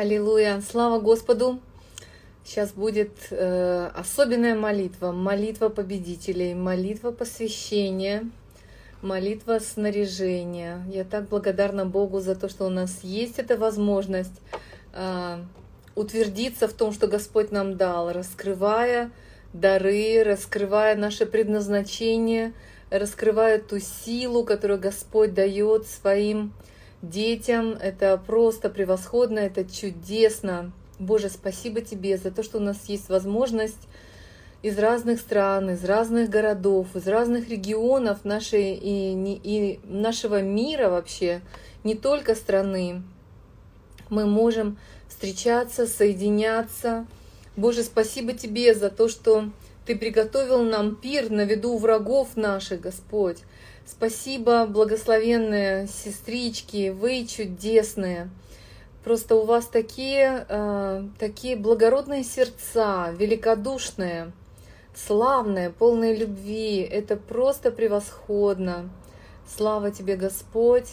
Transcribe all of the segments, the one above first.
Аллилуйя. Слава Господу. Сейчас будет э, особенная молитва, молитва победителей, молитва посвящения, молитва снаряжения. Я так благодарна Богу за то, что у нас есть эта возможность э, утвердиться в том, что Господь нам дал, раскрывая дары, раскрывая наше предназначение, раскрывая ту силу, которую Господь дает своим детям. Это просто превосходно, это чудесно. Боже, спасибо Тебе за то, что у нас есть возможность из разных стран, из разных городов, из разных регионов нашей и, и нашего мира вообще, не только страны. Мы можем встречаться, соединяться. Боже, спасибо Тебе за то, что Ты приготовил нам пир на виду врагов наших, Господь. Спасибо, благословенные сестрички, вы чудесные. Просто у вас такие, э, такие благородные сердца, великодушные, славные, полные любви. Это просто превосходно. Слава тебе, Господь.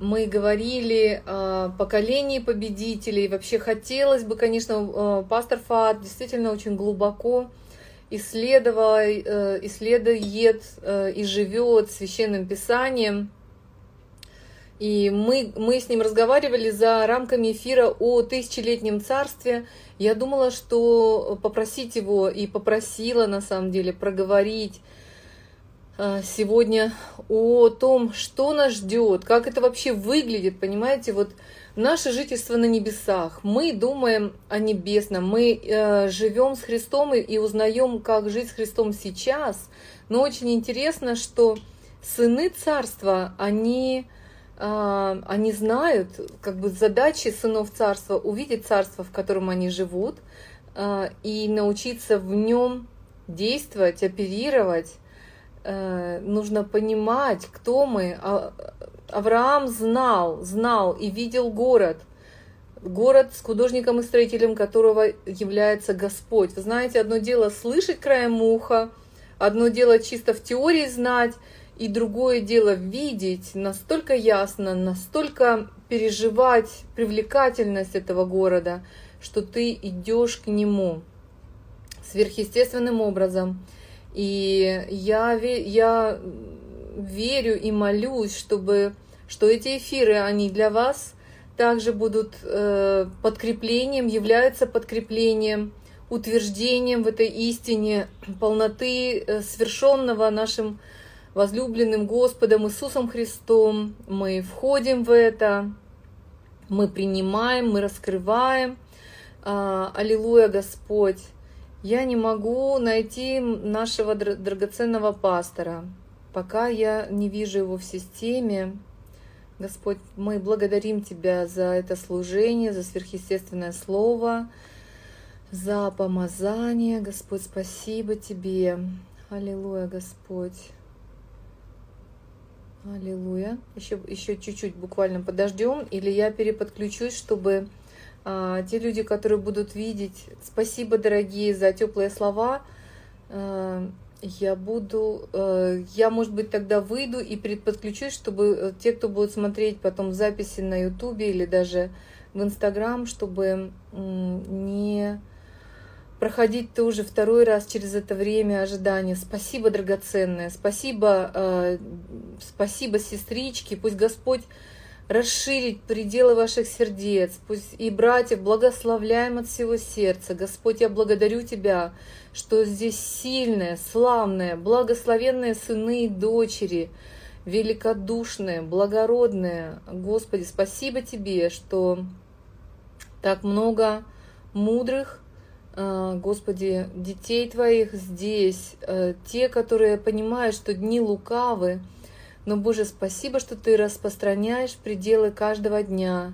Мы говорили о поколении победителей. Вообще хотелось бы, конечно, э, пастор Фат действительно очень глубоко исследовал, э, исследует э, и живет священным писанием. И мы, мы с ним разговаривали за рамками эфира о тысячелетнем царстве. Я думала, что попросить его и попросила на самом деле проговорить э, сегодня о том, что нас ждет, как это вообще выглядит, понимаете, вот наше жительство на небесах. Мы думаем о небесном, мы э, живем с Христом и, и узнаем, как жить с Христом сейчас. Но очень интересно, что сыны царства, они, э, они знают, как бы задачи сынов царства увидеть царство, в котором они живут, э, и научиться в нем действовать, оперировать. Э, нужно понимать, кто мы, а, Авраам знал, знал и видел город, город с художником и строителем которого является Господь. Вы знаете, одно дело слышать краем уха, одно дело чисто в теории знать, и другое дело видеть настолько ясно, настолько переживать привлекательность этого города, что ты идешь к нему сверхъестественным образом. И я, я верю и молюсь, чтобы, что эти эфиры, они для вас также будут э, подкреплением, являются подкреплением, утверждением в этой истине полноты э, совершенного нашим возлюбленным Господом Иисусом Христом. Мы входим в это, мы принимаем, мы раскрываем. А, аллилуйя, Господь! Я не могу найти нашего драгоценного пастора пока я не вижу его в системе. Господь, мы благодарим Тебя за это служение, за сверхъестественное слово, за помазание. Господь, спасибо Тебе. Аллилуйя, Господь. Аллилуйя. Еще, еще чуть-чуть буквально подождем, или я переподключусь, чтобы а, те люди, которые будут видеть, спасибо, дорогие, за теплые слова. А, я буду, э, я, может быть, тогда выйду и предподключусь, чтобы э, те, кто будет смотреть потом записи на Ютубе или даже в Инстаграм, чтобы не проходить тоже второй раз через это время ожидания. Спасибо, драгоценное, спасибо, э, спасибо, сестрички, пусть Господь расширить пределы ваших сердец, пусть и братьев благословляем от всего сердца. Господь, я благодарю Тебя, что здесь сильные, славные, благословенные сыны и дочери, великодушные, благородные. Господи, спасибо Тебе, что так много мудрых, э, Господи, детей Твоих здесь, э, те, которые понимают, что дни лукавы, но, Боже, спасибо, что Ты распространяешь пределы каждого дня.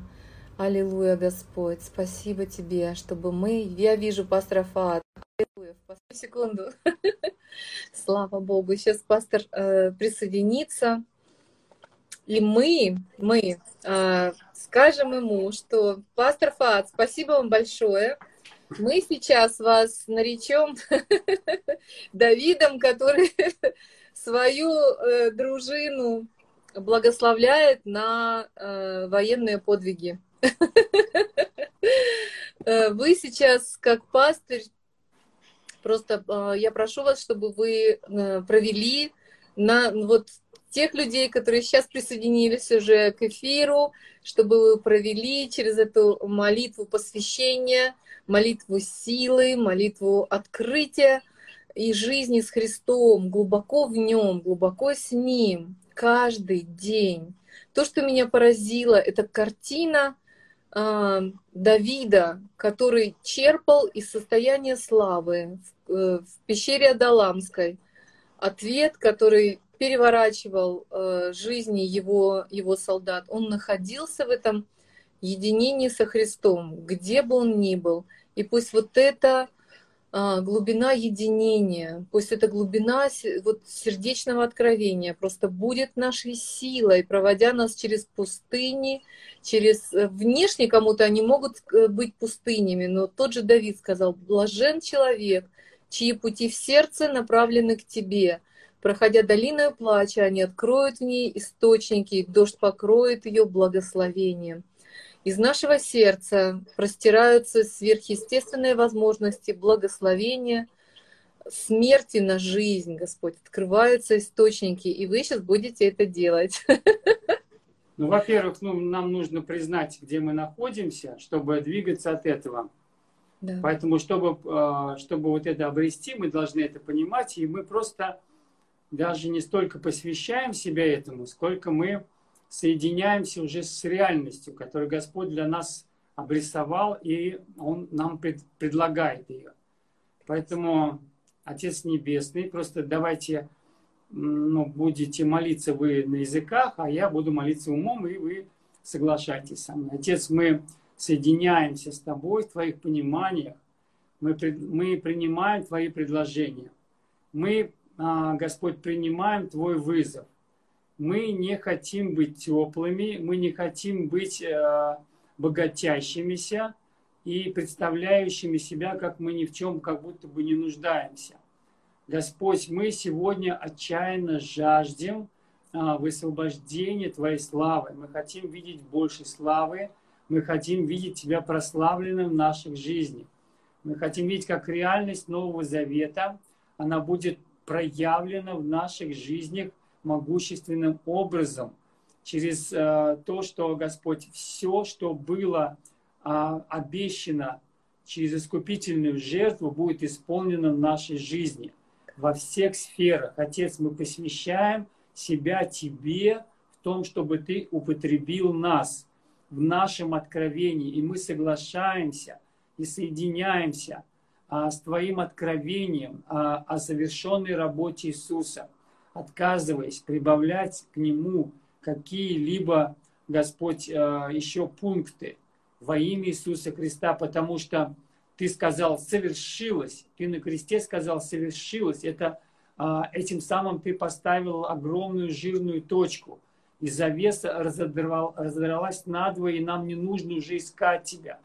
Аллилуйя, Господь, спасибо Тебе, чтобы мы, я вижу пастора Фат, аллилуйя, в секунду, слава Богу, сейчас пастор э, присоединится, и мы, мы э, скажем ему, что пастор Фат, спасибо вам большое, мы сейчас вас наречем Давидом, который свою э, дружину благословляет на э, военные подвиги. Э, вы сейчас, как пастырь, просто э, я прошу вас, чтобы вы э, провели на вот тех людей, которые сейчас присоединились уже к эфиру, чтобы вы провели через эту молитву посвящения, молитву силы, молитву открытия и жизни с Христом, глубоко в Нем, глубоко с Ним, каждый день. То, что меня поразило, это картина э, Давида, который черпал из состояния славы в, э, в пещере Адаламской. Ответ, который переворачивал э, жизни его, его солдат. Он находился в этом единении со Христом, где бы он ни был. И пусть вот эта э, глубина единения, пусть эта глубина вот, сердечного откровения просто будет нашей силой, проводя нас через пустыни, через э, внешне кому-то они могут э, быть пустынями, но тот же Давид сказал, блажен человек, чьи пути в сердце направлены к тебе – Проходя долиною плача, они откроют в ней источники, и дождь покроет ее благословением. Из нашего сердца простираются сверхъестественные возможности благословения, смерти на жизнь, Господь. Открываются источники, и вы сейчас будете это делать. Ну, во-первых, ну, нам нужно признать, где мы находимся, чтобы двигаться от этого. Да. Поэтому, чтобы, а, чтобы вот это обрести, мы должны это понимать, и мы просто даже не столько посвящаем себя этому, сколько мы соединяемся уже с реальностью, которую Господь для нас обрисовал, и Он нам пред, предлагает ее. Поэтому, Отец Небесный, просто давайте, ну, будете молиться вы на языках, а я буду молиться умом, и вы соглашайтесь со мной. Отец, мы соединяемся с Тобой в Твоих пониманиях, мы, мы принимаем Твои предложения. Мы а, Господь, принимаем Твой вызов. Мы не хотим быть теплыми, мы не хотим быть э, богатящимися и представляющими себя, как мы ни в чем как будто бы не нуждаемся. Господь, мы сегодня отчаянно жаждем а, высвобождения Твоей славы. Мы хотим видеть больше славы, мы хотим видеть Тебя прославленным в наших жизнях. Мы хотим видеть, как реальность Нового Завета, она будет проявлено в наших жизнях могущественным образом через э, то, что Господь все, что было э, обещано через искупительную жертву, будет исполнено в нашей жизни во всех сферах. Отец, мы посвящаем себя Тебе в том, чтобы Ты употребил нас в нашем откровении, и мы соглашаемся и соединяемся – а, с твоим откровением о, о совершенной работе Иисуса, отказываясь прибавлять к Нему какие-либо, Господь, а, еще пункты во имя Иисуса Христа, потому что Ты сказал «совершилось», Ты на кресте сказал «совершилось». Это, а, этим самым Ты поставил огромную жирную точку, и завеса разодрал, разодралась надвое, и нам не нужно уже искать Тебя.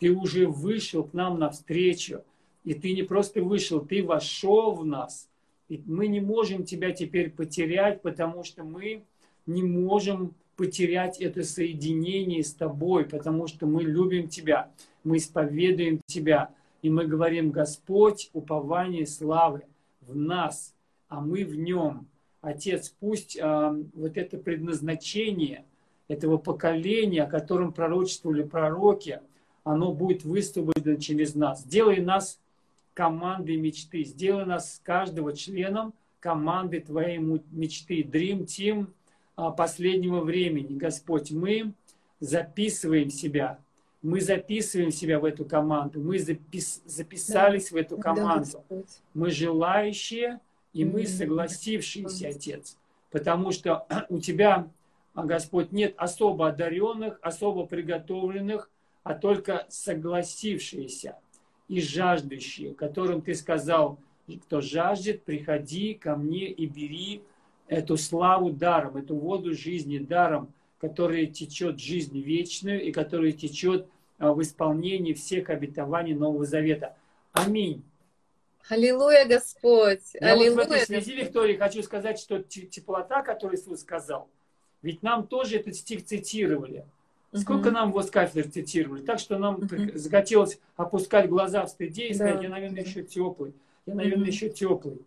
Ты уже вышел к нам навстречу, и ты не просто вышел, ты вошел в нас. И мы не можем тебя теперь потерять, потому что мы не можем потерять это соединение с тобой, потому что мы любим тебя, мы исповедуем тебя. И мы говорим, Господь, упование славы в нас, а мы в нем. Отец, пусть э, вот это предназначение этого поколения, о котором пророчествовали пророки, оно будет высвобождено через нас. Делай нас команды мечты. Сделай нас каждого членом команды Твоей мечты. Dream Team а, последнего времени. Господь, мы записываем себя. Мы записываем себя в эту команду. Мы запис, записались да. в эту команду. Да, мы желающие и мы согласившиеся, Отец. Потому что у Тебя, а, Господь, нет особо одаренных, особо приготовленных, а только согласившиеся и жаждущие, которым ты сказал, кто жаждет, приходи ко мне и бери эту славу даром, эту воду жизни даром, которая течет жизнь вечную и которая течет а, в исполнении всех обетований Нового Завета. Аминь. Аллилуйя, Господь! Я Аллилуйя. вот в этой связи, Виктория, хочу сказать, что теплота, которую Иисус сказал, ведь нам тоже этот стих цитировали. Сколько угу. нам кафедры цитировали, так что нам захотелось опускать глаза в стыде и сказать, да. я, наверное, еще теплый, я, наверное, еще теплый.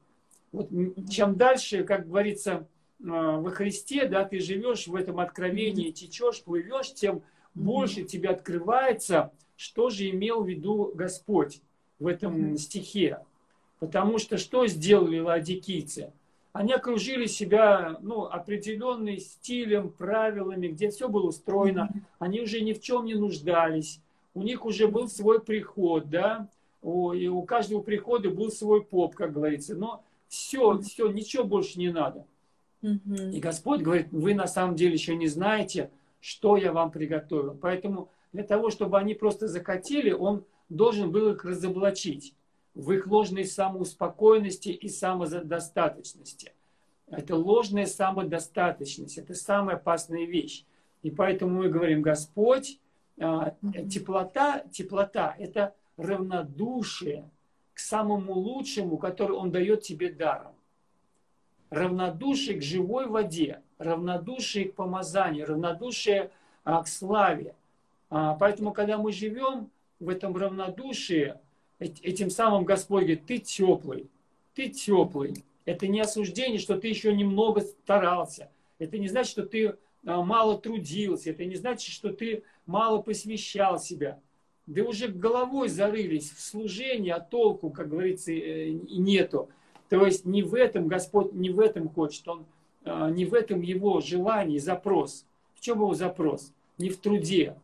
Вот чем дальше, как говорится, а, во Христе, да, ты живешь в этом откровении, течешь, плывешь, тем больше тебе открывается, что же имел в виду Господь в этом стихе. Потому что что сделали ладикийцы? Они окружили себя ну, определенным стилем, правилами, где все было устроено. Они уже ни в чем не нуждались. У них уже был свой приход, да, и у каждого прихода был свой поп, как говорится. Но все, все, ничего больше не надо. И Господь говорит, вы на самом деле еще не знаете, что я вам приготовил. Поэтому для того, чтобы они просто захотели, Он должен был их разоблачить в их ложной самоуспокоенности и самодостаточности. Это ложная самодостаточность, это самая опасная вещь. И поэтому мы говорим, Господь, а, теплота, теплота – это равнодушие к самому лучшему, который Он дает тебе даром. Равнодушие к живой воде, равнодушие к помазанию, равнодушие а, к славе. А, поэтому, когда мы живем в этом равнодушии, этим самым Господь говорит, ты теплый, ты теплый. Это не осуждение, что ты еще немного старался. Это не значит, что ты а, мало трудился. Это не значит, что ты мало посвящал себя. Да уже головой зарылись в служение, а толку, как говорится, э, нету. То есть не в этом Господь, не в этом хочет. Он, а, не в этом его желание, запрос. В чем его запрос? Не в труде,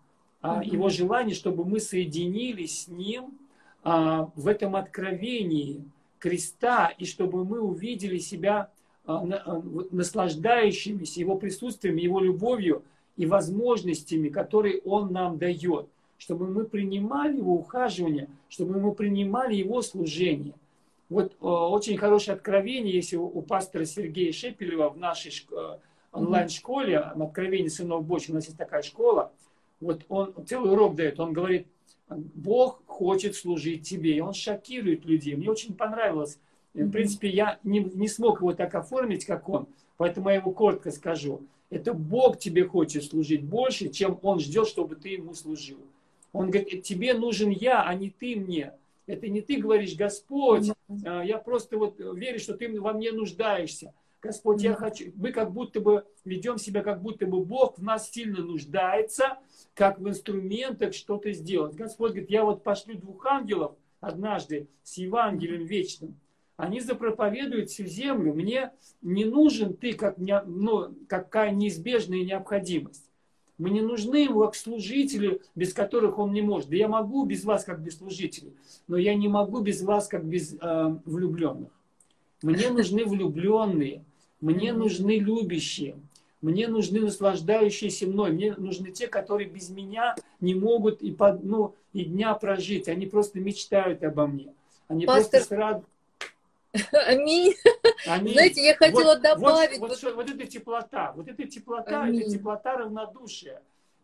а его желание, чтобы мы соединились с ним в этом откровении креста, и чтобы мы увидели себя а, а, наслаждающимися Его присутствием, Его любовью и возможностями, которые Он нам дает, чтобы мы принимали Его ухаживание, чтобы мы принимали Его служение. Вот очень хорошее откровение, если у пастора Сергея Шепелева в нашей онлайн-школе, откровение сынов Божьих, у нас есть такая школа, вот он целый урок дает, он говорит – Бог хочет служить тебе, и Он шокирует людей. Мне очень понравилось. В принципе, я не, не смог его так оформить, как он, поэтому я его коротко скажу. Это Бог тебе хочет служить больше, чем Он ждет, чтобы ты Ему служил. Он говорит, тебе нужен я, а не ты мне. Это не ты говоришь, Господь, а, я просто вот верю, что ты во мне нуждаешься. Господь, я хочу, мы как будто бы ведем себя, как будто бы Бог в нас сильно нуждается, как в инструментах что-то сделать. Господь говорит, я вот пошлю двух ангелов однажды с Евангелием вечным. Они запроповедуют всю землю. Мне не нужен ты, как, не, ну, какая неизбежная необходимость. Мне нужны его как служители, без которых он не может. Да я могу без вас, как без служителей, но я не могу без вас, как без э, влюбленных. Мне нужны влюбленные, мне нужны любящие, мне нужны наслаждающиеся мной, мне нужны те, которые без меня не могут и, под, ну, и дня прожить. Они просто мечтают обо мне. Они Пастор... просто рад... Аминь. Аминь. Знаете, я хотела вот, добавить... Вот, вот, вот, вот эта теплота, вот эта теплота, Аминь. это теплота равнодушия.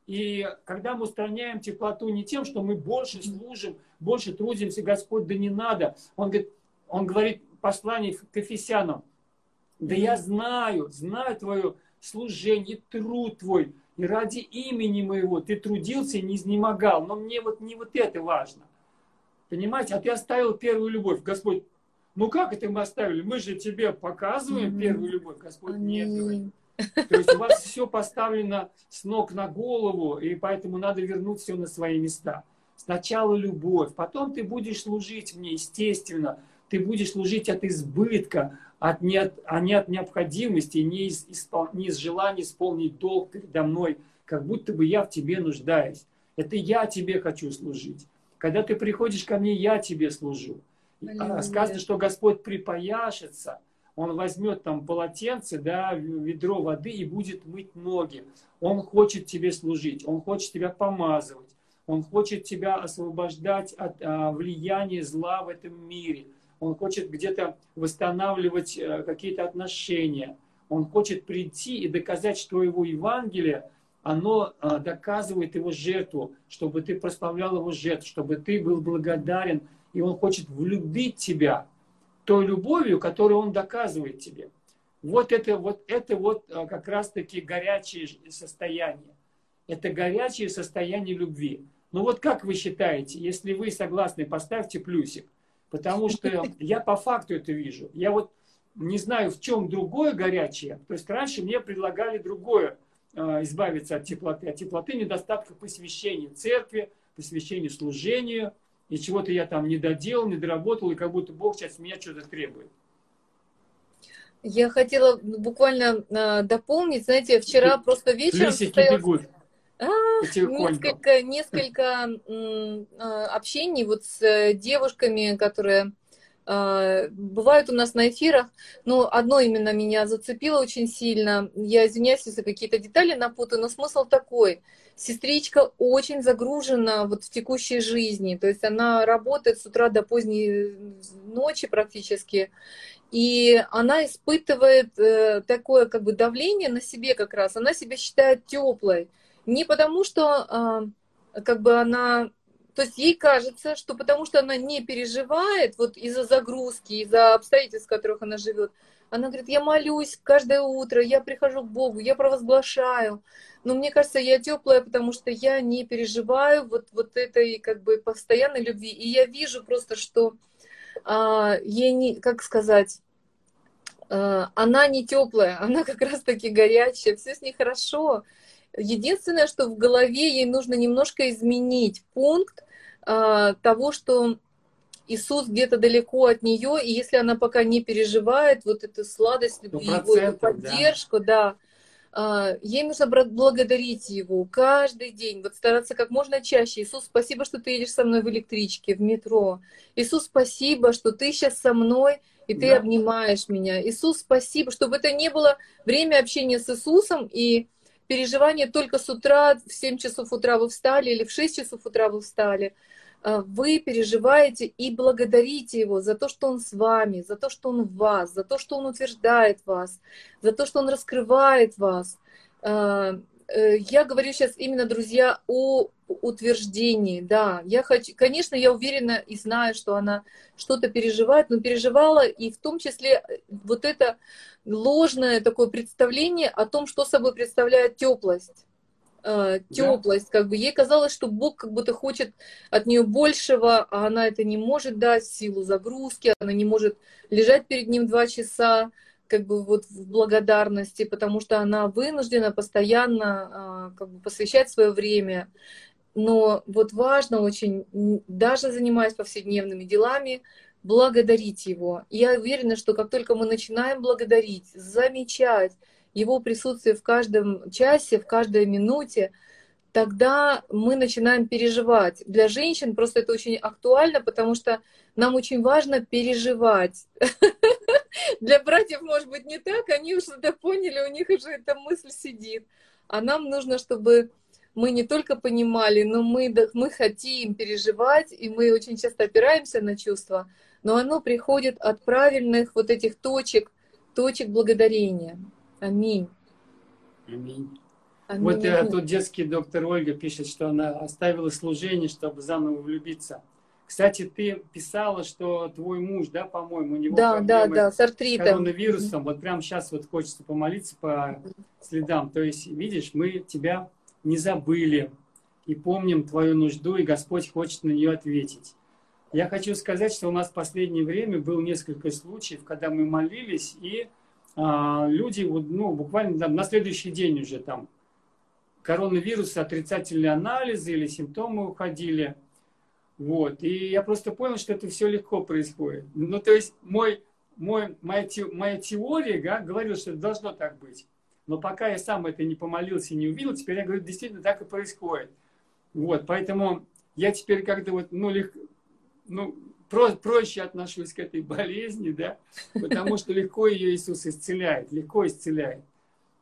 И когда мы устраняем теплоту не тем, что мы больше служим, больше трудимся, Господь, да не надо. Он говорит, он говорит послание к Ефесянам, да я знаю, знаю твое служение, труд твой, и ради имени моего ты трудился и не изнемогал. Но мне вот не вот это важно. Понимаете? А ты оставил первую любовь. Господь, ну как это мы оставили? Мы же тебе показываем mm-hmm. первую любовь. Господь, нет, говорит. То есть у вас все поставлено с ног на голову, и поэтому надо вернуть все на свои места. Сначала любовь, потом ты будешь служить мне, естественно. Ты будешь служить от избытка, от, не от, а не от необходимости, не из, испол, не из желания исполнить долг передо мной, как будто бы я в тебе нуждаюсь. Это я тебе хочу служить. Когда ты приходишь ко мне, я тебе служу. А, сказано, что Господь припояшется, Он возьмет там полотенце, да, ведро воды и будет мыть ноги. Он хочет тебе служить, Он хочет тебя помазывать, Он хочет тебя освобождать от а, влияния зла в этом мире он хочет где-то восстанавливать э, какие-то отношения, он хочет прийти и доказать, что его Евангелие, оно э, доказывает его жертву, чтобы ты прославлял его жертву, чтобы ты был благодарен, и он хочет влюбить тебя той любовью, которую он доказывает тебе. Вот это вот, это вот э, как раз-таки горячее состояние. это горячее состояние любви. Ну вот как вы считаете, если вы согласны, поставьте плюсик. Потому что я по факту это вижу. Я вот не знаю, в чем другое горячее. То есть раньше мне предлагали другое, э, избавиться от теплоты. От теплоты недостатка посвящения церкви, посвящения служению. И чего-то я там не доделал, не доработал, и как будто Бог сейчас меня что-то требует. Я хотела буквально э, дополнить, знаете, вчера просто вечером состоялся... бегут. А, несколько, несколько а, общений вот с э, девушками, которые а, бывают у нас на эфирах, но одно именно меня зацепило очень сильно. Я извиняюсь, если какие-то детали напутаю, но смысл такой. Сестричка очень загружена вот в текущей жизни, то есть она работает с утра до поздней ночи практически, и она испытывает э, такое как бы давление на себе как раз, она себя считает теплой. Не потому, что э, как бы она... То есть ей кажется, что потому что она не переживает вот из-за загрузки, из-за обстоятельств, в которых она живет, она говорит, я молюсь каждое утро, я прихожу к Богу, я провозглашаю. Но мне кажется, я теплая, потому что я не переживаю вот, вот этой как бы постоянной любви. И я вижу просто, что а, ей не, как сказать, а, она не теплая, она как раз таки горячая, все с ней хорошо. Единственное, что в голове ей нужно немножко изменить пункт э, того, что Иисус где-то далеко от нее, и если она пока не переживает вот эту сладость любви, его, эту поддержку, да, да э, ей нужно благодарить его каждый день, вот стараться как можно чаще. Иисус, спасибо, что ты едешь со мной в электричке, в метро. Иисус, спасибо, что ты сейчас со мной, и ты да. обнимаешь меня. Иисус, спасибо, чтобы это не было время общения с Иисусом и переживание только с утра, в 7 часов утра вы встали или в 6 часов утра вы встали, а, вы переживаете и благодарите Его за то, что Он с вами, за то, что Он в вас, за то, что Он утверждает вас, за то, что Он раскрывает вас. Э, я говорю сейчас именно, друзья, о утверждении, да. Я хочу, конечно, я уверена и знаю, что она что-то переживает, но переживала и в том числе э, вот это ложное такое представление о том, что собой представляет теплость. Э, теплость, да. как бы ей казалось, что Бог как будто хочет от нее большего, а она это не может дать в силу загрузки, она не может лежать перед ним два часа, как бы вот в благодарности, потому что она вынуждена постоянно э, как бы посвящать свое время. Но вот важно очень, даже занимаясь повседневными делами, благодарить Его. я уверена, что как только мы начинаем благодарить, замечать Его присутствие в каждом часе, в каждой минуте, тогда мы начинаем переживать. Для женщин просто это очень актуально, потому что нам очень важно переживать. Для братьев, может быть, не так, они уже это поняли, у них уже эта мысль сидит. А нам нужно, чтобы мы не только понимали, но мы, мы хотим переживать, и мы очень часто опираемся на чувства, но оно приходит от правильных вот этих точек, точек благодарения. Аминь. Аминь. Аминь. Вот э, тут детский доктор Ольга пишет, что она оставила служение, чтобы заново влюбиться. Кстати, ты писала, что твой муж, да, по-моему, у него да, да, да, с, артритом. коронавирусом. Вот прямо сейчас вот хочется помолиться по следам. То есть, видишь, мы тебя не забыли и помним твою нужду, и Господь хочет на нее ответить. Я хочу сказать, что у нас в последнее время было несколько случаев, когда мы молились, и а, люди вот, ну, буквально там, на следующий день уже там коронавирус, отрицательные анализы или симптомы уходили. Вот. И я просто понял, что это все легко происходит. Ну, то есть мой, мой, моя, моя теория да, говорила, что это должно так быть. Но пока я сам это не помолился и не увидел, теперь я говорю, действительно так и происходит. Вот, поэтому я теперь как-то вот, ну, легко, ну, про, проще отношусь к этой болезни, да, потому что легко ее Иисус исцеляет, легко исцеляет.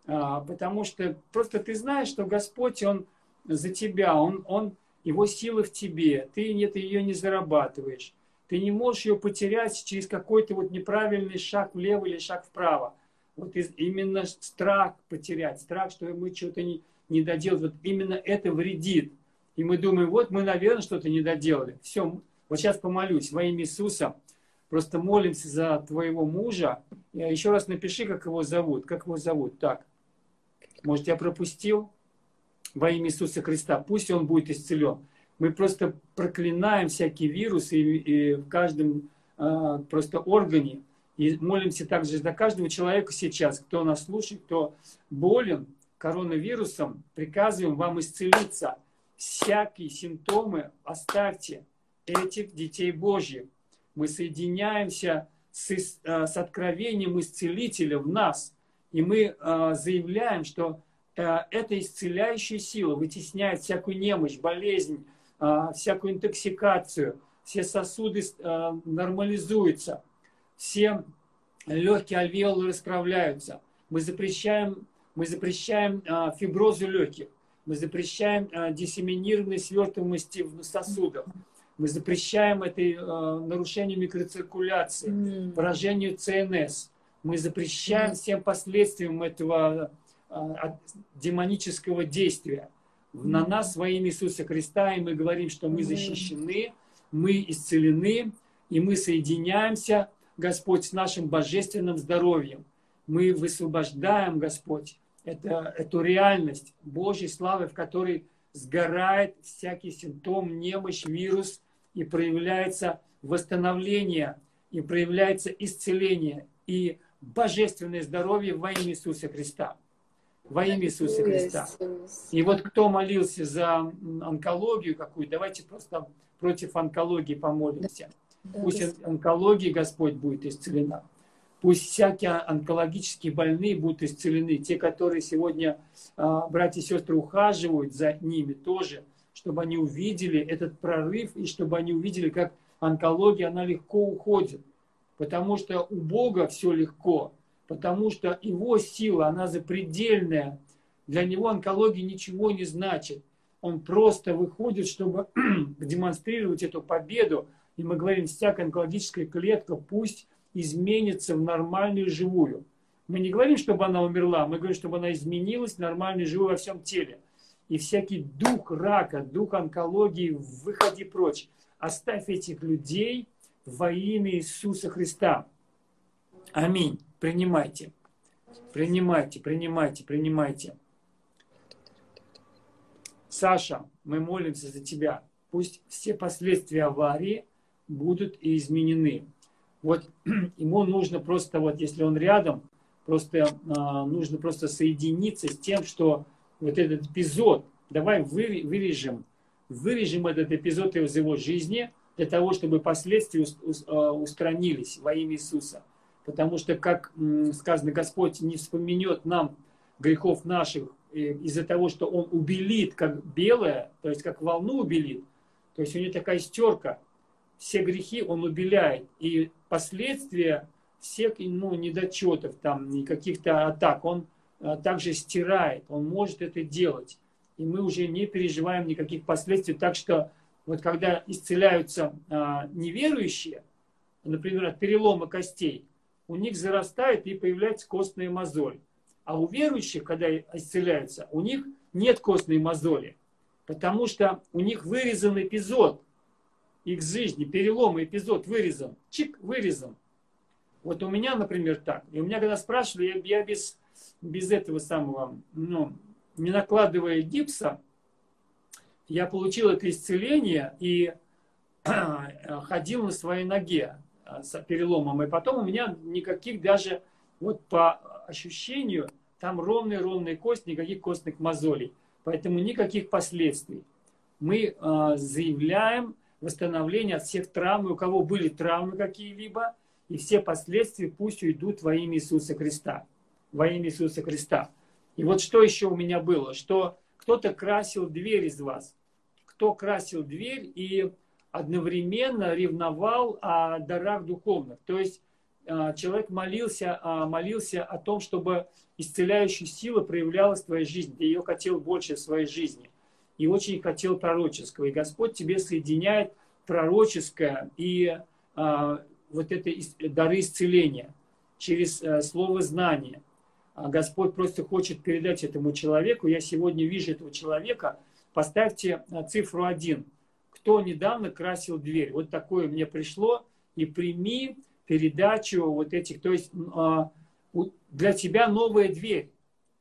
А, потому что просто ты знаешь, что Господь, Он за тебя, Он, Он, Его силы в тебе, ты нет, ее не зарабатываешь. Ты не можешь ее потерять через какой-то вот неправильный шаг влево или шаг вправо. Вот именно страх потерять, страх, что мы что-то не, не доделали, вот именно это вредит. И мы думаем, вот мы, наверное, что-то не доделали. Все, вот сейчас помолюсь во имя Иисуса. Просто молимся за твоего мужа. Еще раз напиши, как его зовут. Как его зовут? Так. Может, я пропустил? во имя Иисуса Христа. Пусть он будет исцелен. Мы просто проклинаем всякие вирусы и, и в каждом а, просто органе. И молимся также за каждого человека сейчас, кто нас слушает, кто болен коронавирусом, приказываем вам исцелиться. Всякие симптомы оставьте этих детей Божьих. Мы соединяемся с, а, с откровением исцелителя в нас. И мы а, заявляем, что эта исцеляющая сила вытесняет всякую немощь, болезнь, всякую интоксикацию – все сосуды э, нормализуются, все легкие альвеолы расправляются. Мы запрещаем, мы запрещаем э, фиброзу легких, мы запрещаем э, свертываемости в сосудах, мы запрещаем это нарушение микроциркуляции, поражению ЦНС. Мы запрещаем всем последствиям этого демонического действия. На нас во имя Иисуса Христа, и мы говорим, что мы защищены, мы исцелены, и мы соединяемся, Господь, с нашим божественным здоровьем. Мы высвобождаем, Господь, это, эту реальность Божьей славы, в которой сгорает всякий симптом, немощь, вирус, и проявляется восстановление, и проявляется исцеление, и божественное здоровье во имя Иисуса Христа. Во имя Иисуса Христа. И вот кто молился за онкологию какую, давайте просто против онкологии помолимся. Да, Пусть онкология, Господь, будет исцелена. Пусть всякие онкологические больные будут исцелены. Те, которые сегодня, а, братья и сестры, ухаживают за ними тоже, чтобы они увидели этот прорыв и чтобы они увидели, как онкология, она легко уходит. Потому что у Бога все легко, потому что Его сила, она запредельная. Для Него онкология ничего не значит он просто выходит, чтобы демонстрировать эту победу. И мы говорим, всякая онкологическая клетка пусть изменится в нормальную живую. Мы не говорим, чтобы она умерла, мы говорим, чтобы она изменилась в нормальную живую во всем теле. И всякий дух рака, дух онкологии, выходи прочь. Оставь этих людей во имя Иисуса Христа. Аминь. Принимайте. Принимайте, принимайте, принимайте. Саша, мы молимся за тебя. Пусть все последствия аварии будут изменены. Вот ему нужно просто, вот если он рядом, просто э, нужно просто соединиться с тем, что вот этот эпизод, давай вырежем, вырежем этот эпизод из его жизни для того, чтобы последствия а, устранились во имя Иисуса. Потому что, как сказано, Господь не вспомнет нам грехов наших из-за того, что он убелит как белое, то есть как волну убелит, то есть у него такая стерка, все грехи он убеляет, и последствия всех ну, недочетов, там, каких-то атак, он а, также стирает, он может это делать. И мы уже не переживаем никаких последствий. Так что вот когда исцеляются а, неверующие, например, от перелома костей, у них зарастает и появляется костная мозоль. А у верующих, когда исцеляются, у них нет костной мозоли, потому что у них вырезан эпизод их жизни, перелом эпизод вырезан, чик, вырезан. Вот у меня, например, так. И у меня, когда спрашивали, я, я без, без этого самого, ну, не накладывая гипса, я получил это исцеление и ходил на своей ноге а, с переломом. И потом у меня никаких даже вот по ощущению, там ровная-ровная кость, никаких костных мозолей. Поэтому никаких последствий. Мы э, заявляем восстановление от всех травм, у кого были травмы какие-либо, и все последствия пусть уйдут во имя Иисуса Христа. Во имя Иисуса Христа. И вот что еще у меня было, что кто-то красил дверь из вас. Кто красил дверь и одновременно ревновал о дарах духовных. То есть а, человек молился, а, молился о том, чтобы исцеляющая сила проявлялась в твоей жизни. Ты ее хотел больше в своей жизни. И очень хотел пророческого. И Господь тебе соединяет пророческое и а, вот это дары исцеления через а, слово знания. А Господь просто хочет передать этому человеку. Я сегодня вижу этого человека. Поставьте цифру один. Кто недавно красил дверь? Вот такое мне пришло. И прими передачу вот этих, то есть а, для тебя новая дверь,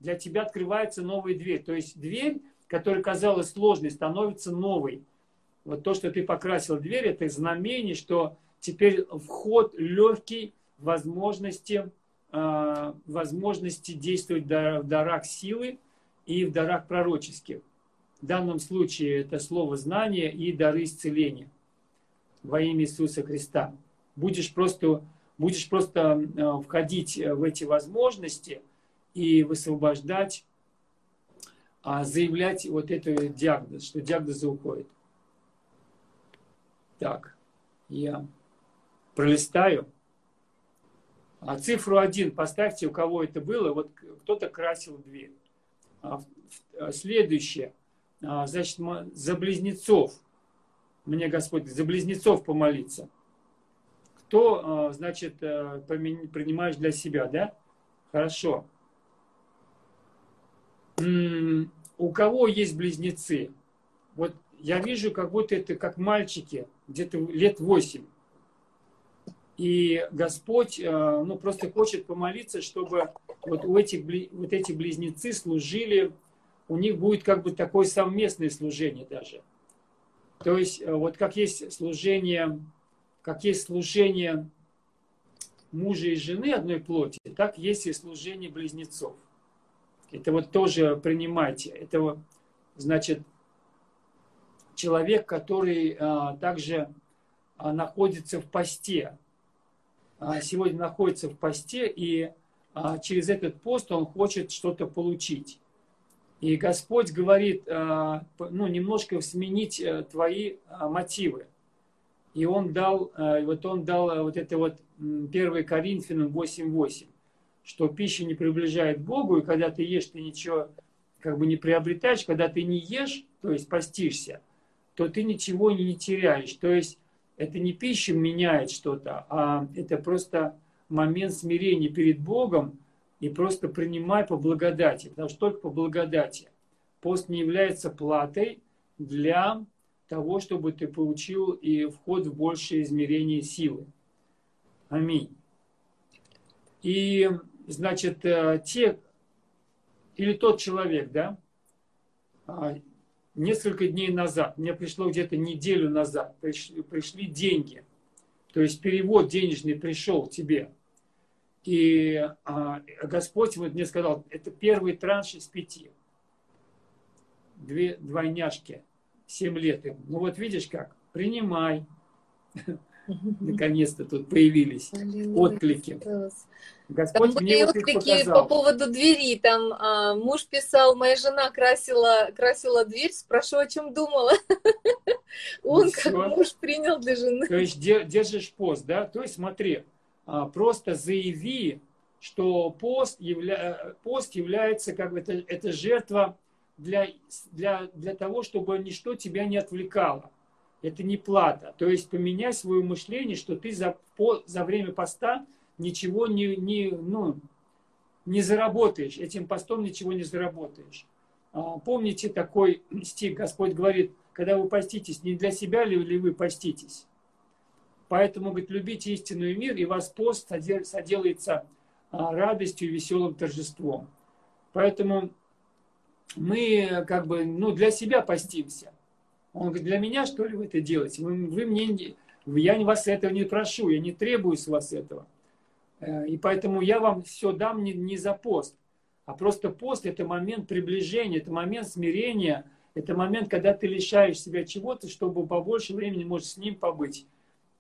для тебя открывается новая дверь. То есть дверь, которая казалась сложной, становится новой. Вот то, что ты покрасил дверь, это знамение, что теперь вход легкий, возможности, возможности действовать в дарах силы и в дарах пророческих. В данном случае это слово знания и дары исцеления во имя Иисуса Христа. Будешь просто, будешь просто э, входить в эти возможности и высвобождать, а заявлять вот эту диагноз, что диагнозы уходят. Так, я пролистаю. А цифру один поставьте, у кого это было. Вот кто-то красил дверь. А, а следующее. А, значит, за близнецов. Мне Господь, за близнецов помолиться. Кто, значит, э, принимаешь для себя, да? Хорошо. У кого есть близнецы? Вот я вижу, как будто это как мальчики, где-то лет восемь. И Господь э, ну, просто хочет помолиться, чтобы вот, у этих, вот эти близнецы служили, у них будет как бы такое совместное служение даже. То есть э, вот как есть служение, как есть служение мужа и жены одной плоти, так есть и служение близнецов. Это вот тоже принимайте. Это значит человек, который а, также находится в посте. А, сегодня находится в посте, и а, через этот пост он хочет что-то получить. И Господь говорит, а, ну, немножко сменить э, твои мотивы. И он дал, вот он дал вот это вот 1 Коринфянам 8.8, что пища не приближает Богу, и когда ты ешь, ты ничего как бы не приобретаешь, когда ты не ешь, то есть постишься, то ты ничего не теряешь. То есть это не пища меняет что-то, а это просто момент смирения перед Богом и просто принимай по благодати, потому что только по благодати. Пост не является платой для того, чтобы ты получил и вход в большее измерение силы. Аминь. И, значит, э, те, или тот человек, да, а, несколько дней назад, мне пришло где-то неделю назад, пришли, пришли деньги. То есть перевод денежный пришел тебе. И а, Господь вот мне сказал, это первый транш из пяти. Две двойняшки, семь лет им. Ну вот видишь как, принимай. Наконец-то тут появились отклики. Господь там были отклики по поводу двери. Там а, муж писал, моя жена красила, красила дверь, спрошу, о чем думала. Он, ну, как муж, принял для жены. То есть держишь пост, да? То есть смотри, а, просто заяви, что пост, явля... пост является как бы это, это жертва для, для, для того, чтобы ничто тебя не отвлекало. Это не плата. То есть поменяй свое мышление, что ты за, по, за время поста ничего не, не, ну, не заработаешь, этим постом ничего не заработаешь. А, помните такой стих, Господь говорит, когда вы поститесь, не для себя ли, ли вы поститесь? Поэтому, говорит, любите истинный мир, и вас пост соделается а, радостью и веселым торжеством. Поэтому мы как бы ну, для себя постимся. Он говорит, для меня что ли вы это делаете? Вы, вы мне, я вас этого не прошу, я не требую с вас этого. Э, и поэтому я вам все дам не, не за пост, а просто пост – это момент приближения, это момент смирения, это момент, когда ты лишаешь себя чего-то, чтобы побольше времени можешь с ним побыть.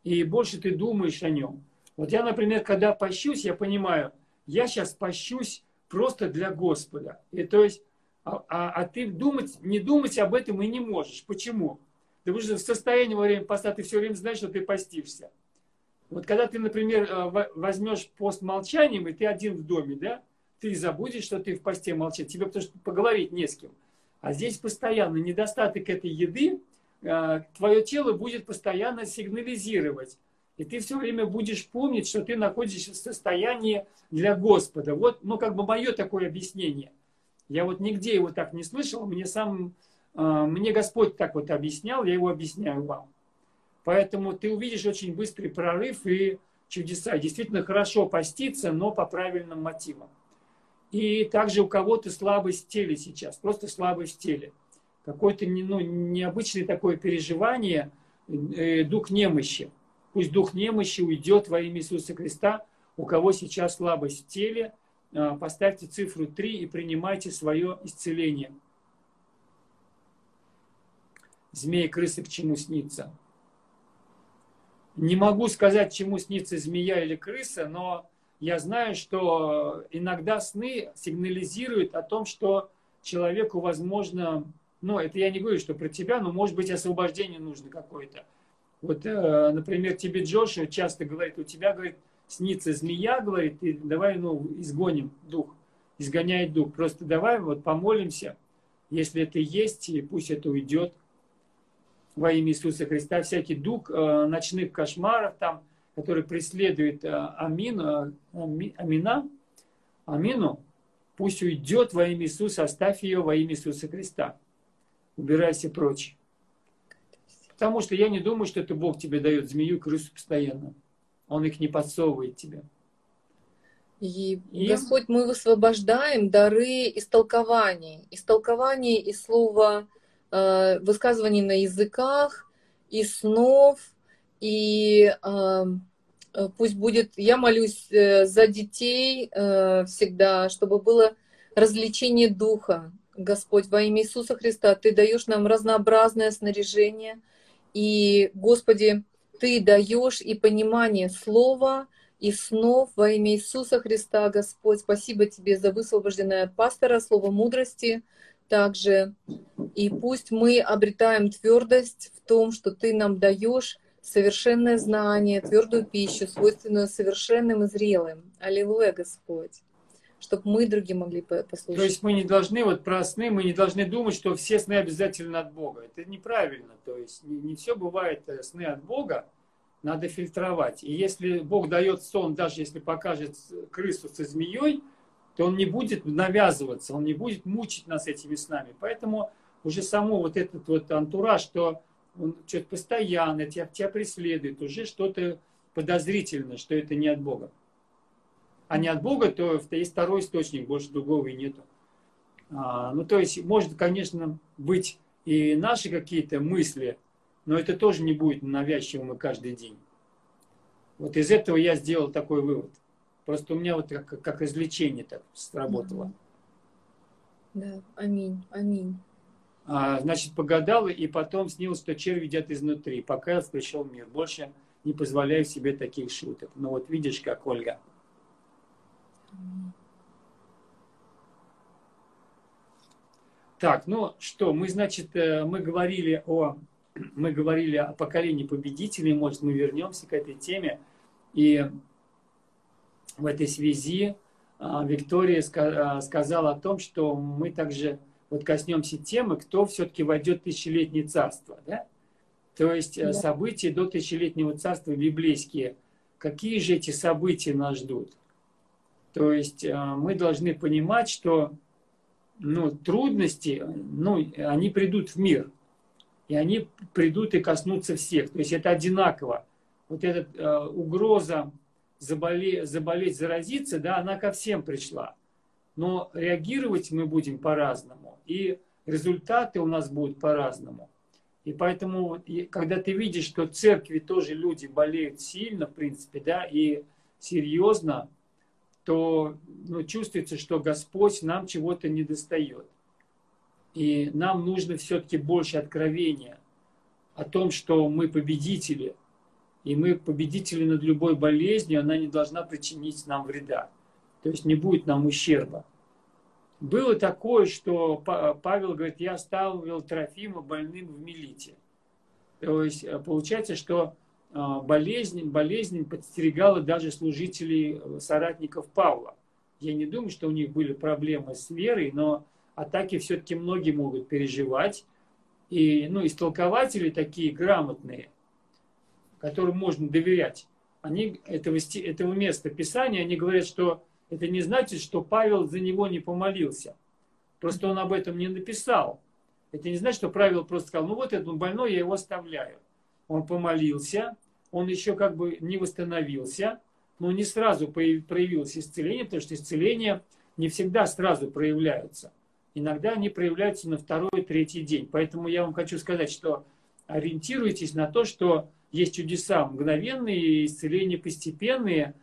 И больше ты думаешь о нем. Вот я, например, когда пощусь, я понимаю, я сейчас пощусь просто для Господа. И то есть, а, а, а ты думать, не думать об этом и не можешь. Почему? Потому что в состоянии во время поста ты все время знаешь, что ты постишься. Вот когда ты, например, э, возьмешь пост молчанием, и ты один в доме, да, ты забудешь, что ты в посте молчать. Тебе потому что поговорить не с кем. А здесь постоянно недостаток этой еды, э, твое тело будет постоянно сигнализировать. И ты все время будешь помнить, что ты находишься в состоянии для Господа. Вот, ну, как бы мое такое объяснение. Я вот нигде его так не слышал, мне сам, э, мне Господь так вот объяснял, я его объясняю вам. Поэтому ты увидишь очень быстрый прорыв и чудеса. Действительно хорошо поститься, но по правильным мотивам. И также у кого-то слабость в теле сейчас, просто слабость в теле. какое-то ну, необычное такое переживание, э, дух немощи. Пусть дух немощи уйдет во имя Иисуса Христа. У кого сейчас слабость в теле, поставьте цифру 3 и принимайте свое исцеление. Змея крысы к чему снится? Не могу сказать, чему снится змея или крыса, но я знаю, что иногда сны сигнализируют о том, что человеку, возможно, ну, это я не говорю, что про тебя, но, может быть, освобождение нужно какое-то. Вот, э, например, тебе Джоша часто говорит, у тебя, говорит, снится змея, говорит, и давай, ну, изгоним дух, изгоняет дух. Просто давай вот помолимся, если это есть, и пусть это уйдет во имя Иисуса Христа. Всякий дух э, ночных кошмаров там, который преследует э, Амину, Амина, Амину, пусть уйдет во имя Иисуса, оставь ее во имя Иисуса Христа убирайся прочь. Потому что я не думаю, что это Бог тебе дает змею, крысу постоянно. Он их не подсовывает тебе. И, и... Господь, мы высвобождаем дары истолкований. Истолкование и слова, э, высказываний на языках, и снов, и э, э, пусть будет, я молюсь э, за детей э, всегда, чтобы было развлечение духа, Господь, во имя Иисуса Христа, Ты даешь нам разнообразное снаряжение. И, Господи, Ты даешь и понимание слова, и снов во имя Иисуса Христа, Господь. Спасибо Тебе за высвобожденное пастора, слово мудрости также. И пусть мы обретаем твердость в том, что Ты нам даешь совершенное знание, твердую пищу, свойственную совершенным и зрелым. Аллилуйя, Господь чтобы мы другие могли послушать. То есть мы не должны, вот про сны, мы не должны думать, что все сны обязательно от Бога. Это неправильно. То есть не, не все бывает э, сны от Бога, надо фильтровать. И если Бог дает сон, даже если покажет крысу со змеей, то он не будет навязываться, он не будет мучить нас этими снами. Поэтому уже само вот этот вот антураж, что он что-то постоянно тебя, тебя преследует, уже что-то подозрительно, что это не от Бога а не от Бога, то есть второй источник, больше другого и нету. А, ну, то есть, может, конечно, быть и наши какие-то мысли, но это тоже не будет навязчивым и каждый день. Вот из этого я сделал такой вывод. Просто у меня вот как, как развлечение так сработало. Да, аминь, аминь. А, значит, погадал, и потом снилось, что червь едят изнутри. Пока я пришел мир. Больше не позволяю себе таких шуток. Ну вот видишь, как Ольга. Так, ну что, мы, значит, э, мы говорили о, мы говорили о поколении победителей, может, мы вернемся к этой теме. И в этой связи а, Виктория а, сказала о том, что мы также вот коснемся темы, кто все-таки войдет в тысячелетнее царство. Да? То есть э, да. события до тысячелетнего царства библейские. Какие же эти события нас ждут? То есть э, мы должны понимать, что ну, трудности, ну, они придут в мир. И они придут и коснутся всех. То есть это одинаково. Вот эта э, угроза заболеть, заболеть, заразиться, да, она ко всем пришла. Но реагировать мы будем по-разному. И результаты у нас будут по-разному. И поэтому, когда ты видишь, что в церкви тоже люди болеют сильно, в принципе, да, и серьезно, то ну, чувствуется, что Господь нам чего-то не достает. И нам нужно все-таки больше откровения о том, что мы победители. И мы победители над любой болезнью, она не должна причинить нам вреда. То есть не будет нам ущерба. Было такое, что Павел говорит, я оставил Трофима больным в Милите. То есть э, получается, что болезнь, болезнь подстерегала даже служителей, э, соратников Павла. Я не думаю, что у них были проблемы с верой, но атаки все-таки многие могут переживать. И ну, истолкователи такие грамотные, которым можно доверять, они этого, этого места Писания, они говорят, что это не значит, что Павел за него не помолился. Просто он об этом не написал. Это не значит, что Павел просто сказал, ну вот этот больной, я его оставляю. Он помолился, он еще как бы не восстановился, но не сразу проявилось исцеление, потому что исцеление не всегда сразу проявляется. иногда они проявляются на второй, третий день. Поэтому я вам хочу сказать, что ориентируйтесь на то, что есть чудеса мгновенные, исцеления постепенные,